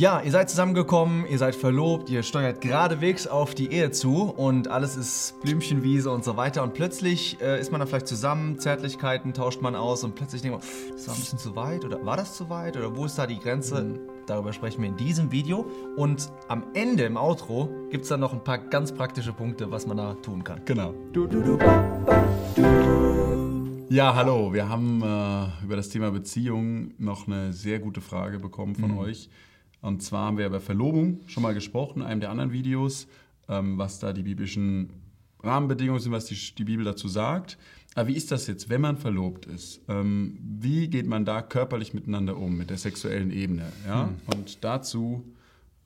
Ja, ihr seid zusammengekommen, ihr seid verlobt, ihr steuert geradewegs auf die Ehe zu und alles ist Blümchenwiese und so weiter. Und plötzlich äh, ist man dann vielleicht zusammen, Zärtlichkeiten tauscht man aus und plötzlich denkt man, das war ein bisschen zu weit oder war das zu weit oder wo ist da die Grenze? Mhm. Darüber sprechen wir in diesem Video. Und am Ende im Outro gibt es dann noch ein paar ganz praktische Punkte, was man da tun kann. Genau. Du, du, du, ja, hallo. Wir haben äh, über das Thema Beziehung noch eine sehr gute Frage bekommen von mhm. euch. Und zwar haben wir über Verlobung schon mal gesprochen in einem der anderen Videos, ähm, was da die biblischen Rahmenbedingungen sind, was die, die, Bibel dazu sagt. Aber wie ist das jetzt, wenn man verlobt ist? Ähm, wie geht man da körperlich miteinander um, mit der sexuellen Ebene? Ja? Hm. Und dazu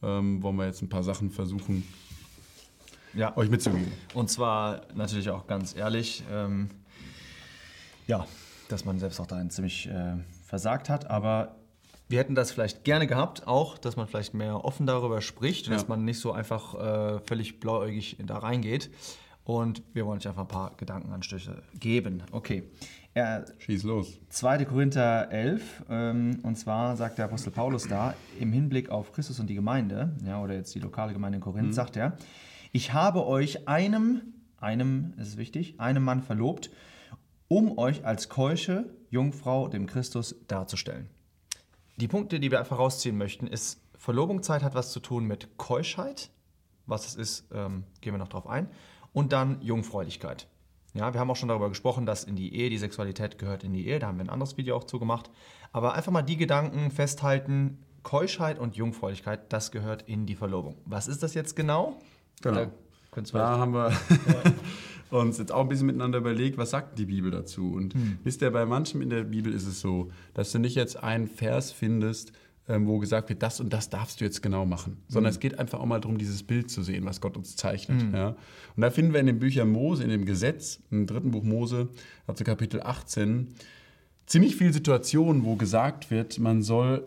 ähm, wollen wir jetzt ein paar Sachen versuchen, ja. euch mitzugeben. Und zwar natürlich auch ganz ehrlich, ähm, ja, dass man selbst auch da ziemlich äh, versagt hat, aber wir hätten das vielleicht gerne gehabt, auch, dass man vielleicht mehr offen darüber spricht, ja. dass man nicht so einfach äh, völlig blauäugig da reingeht. Und wir wollen euch einfach ein paar Gedankenanstöße geben. Okay. Er, Schieß los. 2. Korinther 11, ähm, und zwar sagt der Apostel Paulus da, im Hinblick auf Christus und die Gemeinde, ja, oder jetzt die lokale Gemeinde in Korinth, mhm. sagt er, ich habe euch einem, einem, es ist wichtig, einem Mann verlobt, um euch als keusche Jungfrau dem Christus darzustellen. Die Punkte, die wir einfach rausziehen möchten, ist, Verlobungszeit hat was zu tun mit Keuschheit. Was es ist, ähm, gehen wir noch drauf ein. Und dann Jungfräulichkeit. Ja, wir haben auch schon darüber gesprochen, dass in die Ehe, die Sexualität gehört in die Ehe. Da haben wir ein anderes Video auch zugemacht. Aber einfach mal die Gedanken festhalten, Keuschheit und Jungfräulichkeit, das gehört in die Verlobung. Was ist das jetzt genau? Genau. Da, da haben wir uns jetzt auch ein bisschen miteinander überlegt, was sagt die Bibel dazu. Und hm. wisst ihr, bei manchem in der Bibel ist es so, dass du nicht jetzt einen Vers findest, ähm, wo gesagt wird, das und das darfst du jetzt genau machen, sondern hm. es geht einfach auch mal darum, dieses Bild zu sehen, was Gott uns zeichnet. Hm. Ja? Und da finden wir in den Büchern Mose, in dem Gesetz, im dritten Buch Mose, ab Kapitel 18, ziemlich viele Situationen, wo gesagt wird, man soll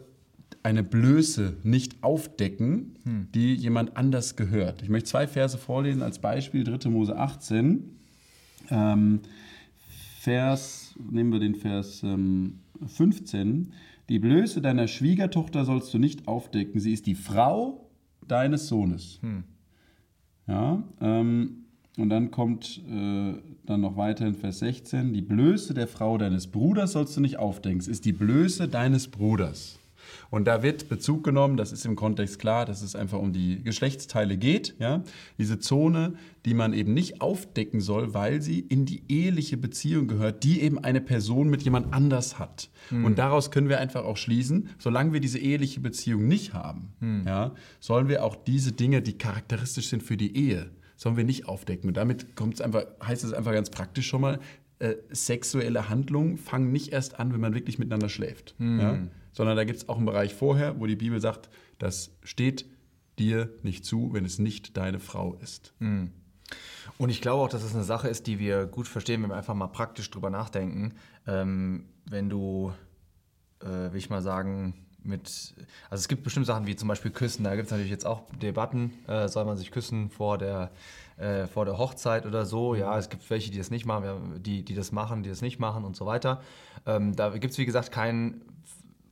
eine Blöße nicht aufdecken, hm. die jemand anders gehört. Ich möchte zwei Verse vorlesen als Beispiel, 3. Mose 18. Ähm, Vers, nehmen wir den Vers ähm, 15. Die Blöße deiner Schwiegertochter sollst du nicht aufdecken. Sie ist die Frau deines Sohnes. Hm. Ja, ähm, und dann kommt äh, dann noch weiter in Vers 16. Die Blöße der Frau deines Bruders sollst du nicht aufdecken. Es ist die Blöße deines Bruders. Und da wird Bezug genommen, das ist im Kontext klar, dass es einfach um die Geschlechtsteile geht. Ja? Diese Zone, die man eben nicht aufdecken soll, weil sie in die eheliche Beziehung gehört, die eben eine Person mit jemand anders hat. Mhm. Und daraus können wir einfach auch schließen, solange wir diese eheliche Beziehung nicht haben, mhm. ja, sollen wir auch diese Dinge, die charakteristisch sind für die Ehe, sollen wir nicht aufdecken. Und damit einfach, heißt es einfach ganz praktisch schon mal, äh, sexuelle Handlungen fangen nicht erst an, wenn man wirklich miteinander schläft. Mhm. Ja? sondern da gibt es auch einen Bereich vorher, wo die Bibel sagt, das steht dir nicht zu, wenn es nicht deine Frau ist. Mhm. Und ich glaube auch, dass es das eine Sache ist, die wir gut verstehen, wenn wir einfach mal praktisch drüber nachdenken. Ähm, wenn du, äh, will ich mal sagen, mit, also es gibt bestimmte Sachen wie zum Beispiel Küssen, da gibt es natürlich jetzt auch Debatten, äh, soll man sich küssen vor der, äh, vor der Hochzeit oder so. Ja, es gibt welche, die das nicht machen, die, die das machen, die das nicht machen und so weiter. Ähm, da gibt es, wie gesagt, keinen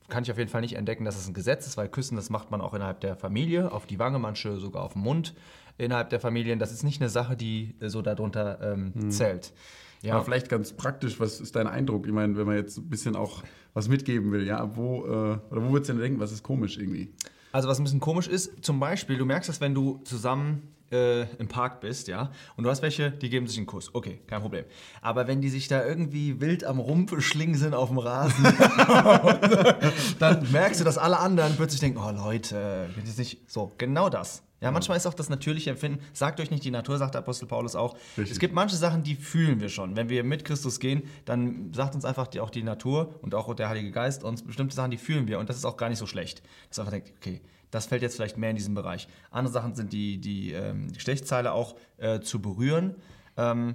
kann ich auf jeden Fall nicht entdecken, dass es ein Gesetz ist, weil Küssen, das macht man auch innerhalb der Familie, auf die Wange, manche sogar auf den Mund innerhalb der Familien. Das ist nicht eine Sache, die so darunter ähm, hm. zählt. Ja. Aber vielleicht ganz praktisch, was ist dein Eindruck? Ich meine, wenn man jetzt ein bisschen auch was mitgeben will, ja, wo, äh, oder wo würdest du denn denken, was ist komisch irgendwie? Also was ein bisschen komisch ist, zum Beispiel, du merkst das, wenn du zusammen äh, im Park bist, ja, und du hast welche, die geben sich einen Kuss. Okay, kein Problem. Aber wenn die sich da irgendwie wild am Rumpelschlingen sind auf dem Rasen, dann merkst du, dass alle anderen plötzlich denken, oh Leute, das ist nicht so. Genau das. Ja, manchmal ist auch das natürliche Empfinden, sagt euch nicht die Natur, sagt der Apostel Paulus auch. Richtig. Es gibt manche Sachen, die fühlen wir schon. Wenn wir mit Christus gehen, dann sagt uns einfach die, auch die Natur und auch der Heilige Geist uns bestimmte Sachen, die fühlen wir. Und das ist auch gar nicht so schlecht. Dass man einfach denkt, okay, das fällt jetzt vielleicht mehr in diesen Bereich. Andere Sachen sind die, die ähm, Geschlechtszeile auch äh, zu berühren. Ähm,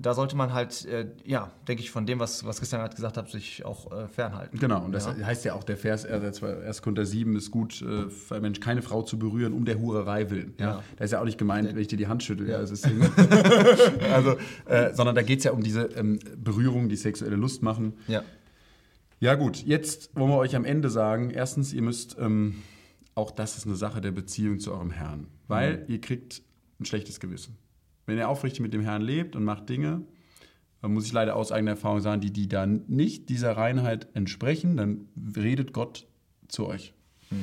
da sollte man halt, äh, ja, denke ich, von dem, was, was Christian gerade gesagt hat, sich auch äh, fernhalten. Genau, und das ja. heißt ja auch, der Vers 1. Korinther 7 ist gut, äh, für einen Mensch keine Frau zu berühren, um der Hurerei willen. Ja? ja. Da ist ja auch nicht gemeint, wenn ich dir die Hand schüttel. Ja. also, äh, sondern da geht es ja um diese ähm, Berührung, die sexuelle Lust machen. Ja. Ja, gut, jetzt wollen wir euch am Ende sagen: erstens, ihr müsst. Ähm, auch das ist eine Sache der Beziehung zu eurem Herrn. Weil ihr kriegt ein schlechtes Gewissen. Wenn ihr aufrichtig mit dem Herrn lebt und macht Dinge, muss ich leider aus eigener Erfahrung sagen, die, die dann nicht dieser Reinheit entsprechen, dann redet Gott zu euch.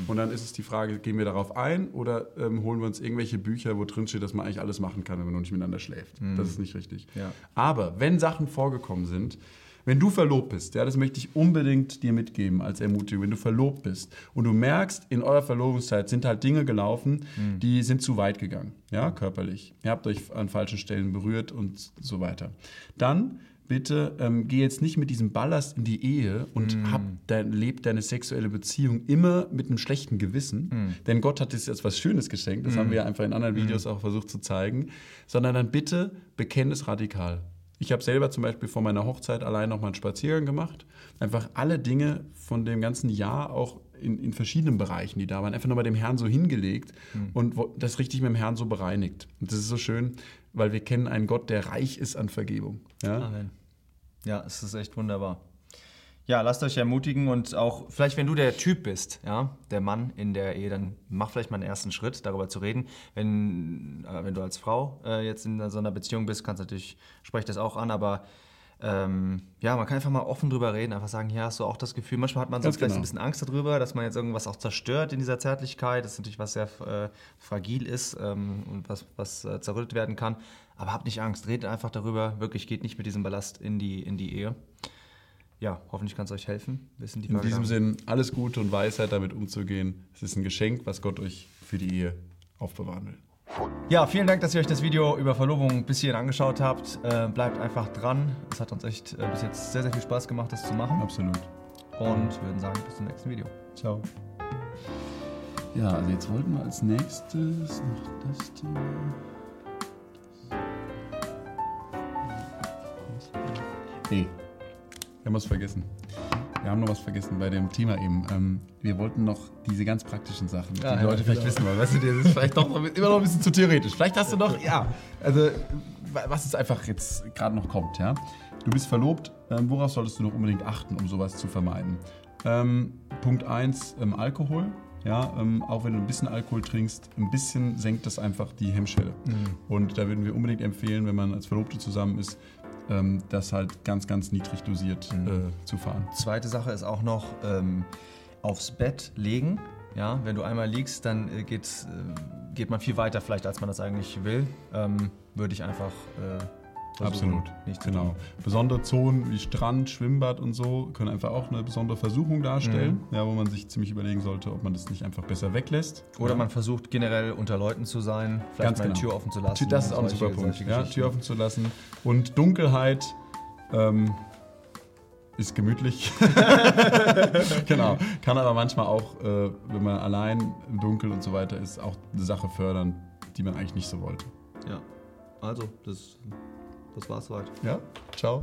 Und dann ist es die Frage, gehen wir darauf ein oder ähm, holen wir uns irgendwelche Bücher, wo drin steht, dass man eigentlich alles machen kann, wenn man noch nicht miteinander schläft. Das ist nicht richtig. Ja. Aber wenn Sachen vorgekommen sind, wenn du verlobt bist, ja, das möchte ich unbedingt dir mitgeben als Ermutigung, wenn du verlobt bist und du merkst, in eurer Verlobungszeit sind halt Dinge gelaufen, die sind zu weit gegangen, ja, körperlich. Ihr habt euch an falschen Stellen berührt und so weiter. Dann bitte ähm, geh jetzt nicht mit diesem Ballast in die Ehe und hab dein, leb deine sexuelle Beziehung immer mit einem schlechten Gewissen. Denn Gott hat dir jetzt was Schönes geschenkt. Das haben wir einfach in anderen Videos auch versucht zu zeigen. Sondern dann bitte bekenn es radikal. Ich habe selber zum Beispiel vor meiner Hochzeit allein noch mal einen Spaziergang gemacht. Einfach alle Dinge von dem ganzen Jahr auch in, in verschiedenen Bereichen, die da waren, einfach nochmal dem Herrn so hingelegt und wo, das richtig mit dem Herrn so bereinigt. Und das ist so schön, weil wir kennen einen Gott, der reich ist an Vergebung. Ja? Amen. Ja, es ist echt wunderbar. Ja, lasst euch ermutigen und auch, vielleicht wenn du der Typ bist, ja, der Mann in der Ehe, dann mach vielleicht mal einen ersten Schritt, darüber zu reden. Wenn, äh, wenn du als Frau äh, jetzt in so einer Beziehung bist, kannst du natürlich, sprech das auch an, aber ähm, ja, man kann einfach mal offen drüber reden, einfach sagen, hier hast du auch das Gefühl, manchmal hat man so Ganz vielleicht genau. ein bisschen Angst darüber, dass man jetzt irgendwas auch zerstört in dieser Zärtlichkeit. Das ist natürlich was sehr äh, fragil ist ähm, und was, was äh, zerrüttet werden kann. Aber habt nicht Angst, redet einfach darüber, wirklich geht nicht mit diesem Ballast in die, in die Ehe. Ja, hoffentlich kann es euch helfen. Wissen die In diesem Sinn, alles Gute und Weisheit damit umzugehen. Es ist ein Geschenk, was Gott euch für die Ehe aufbewahren will. Ja, vielen Dank, dass ihr euch das Video über Verlobung bis hierhin angeschaut habt. Äh, bleibt einfach dran. Es hat uns echt äh, bis jetzt sehr, sehr viel Spaß gemacht, das zu machen. Absolut. Und würden sagen, bis zum nächsten Video. Ciao. Ja, also jetzt wollten wir als nächstes noch das Thema. Nee, wir haben was vergessen. Wir haben noch was vergessen bei dem Thema eben. Ähm, wir wollten noch diese ganz praktischen Sachen, die Ja, die Leute ja, vielleicht genau. wissen wollen. Weißt du, das ist vielleicht doch immer noch ein bisschen zu theoretisch. Vielleicht hast du noch, ja, also was es einfach jetzt gerade noch kommt, ja. Du bist verlobt, ähm, worauf solltest du noch unbedingt achten, um sowas zu vermeiden? Ähm, Punkt 1, ähm, Alkohol. Ja, ähm, auch wenn du ein bisschen Alkohol trinkst, ein bisschen senkt das einfach die Hemmschwelle. Und da würden wir unbedingt empfehlen, wenn man als Verlobte zusammen ist, ähm, das halt ganz, ganz niedrig dosiert äh, zu fahren. Zweite Sache ist auch noch ähm, aufs Bett legen. Ja, wenn du einmal liegst, dann äh, geht's, äh, geht man viel weiter vielleicht, als man das eigentlich will. Ähm, Würde ich einfach äh, versuchen, Absolut, nicht genau. tun. Besondere Zonen wie Strand, Schwimmbad und so können einfach auch eine besondere Versuchung darstellen, ja, wo man sich ziemlich überlegen sollte, ob man das nicht einfach besser weglässt. Oder ja. man versucht generell unter Leuten zu sein, vielleicht Ganz mal die genau. Tür offen zu lassen. Das ist auch ein super Punkt. Ja. Tür offen zu lassen. Und Dunkelheit ähm, ist gemütlich. genau. Kann aber manchmal auch, äh, wenn man allein im Dunkeln und so weiter ist, auch eine Sache fördern, die man eigentlich nicht so wollte. Ja, also, das, das war's soweit. Ja, ciao.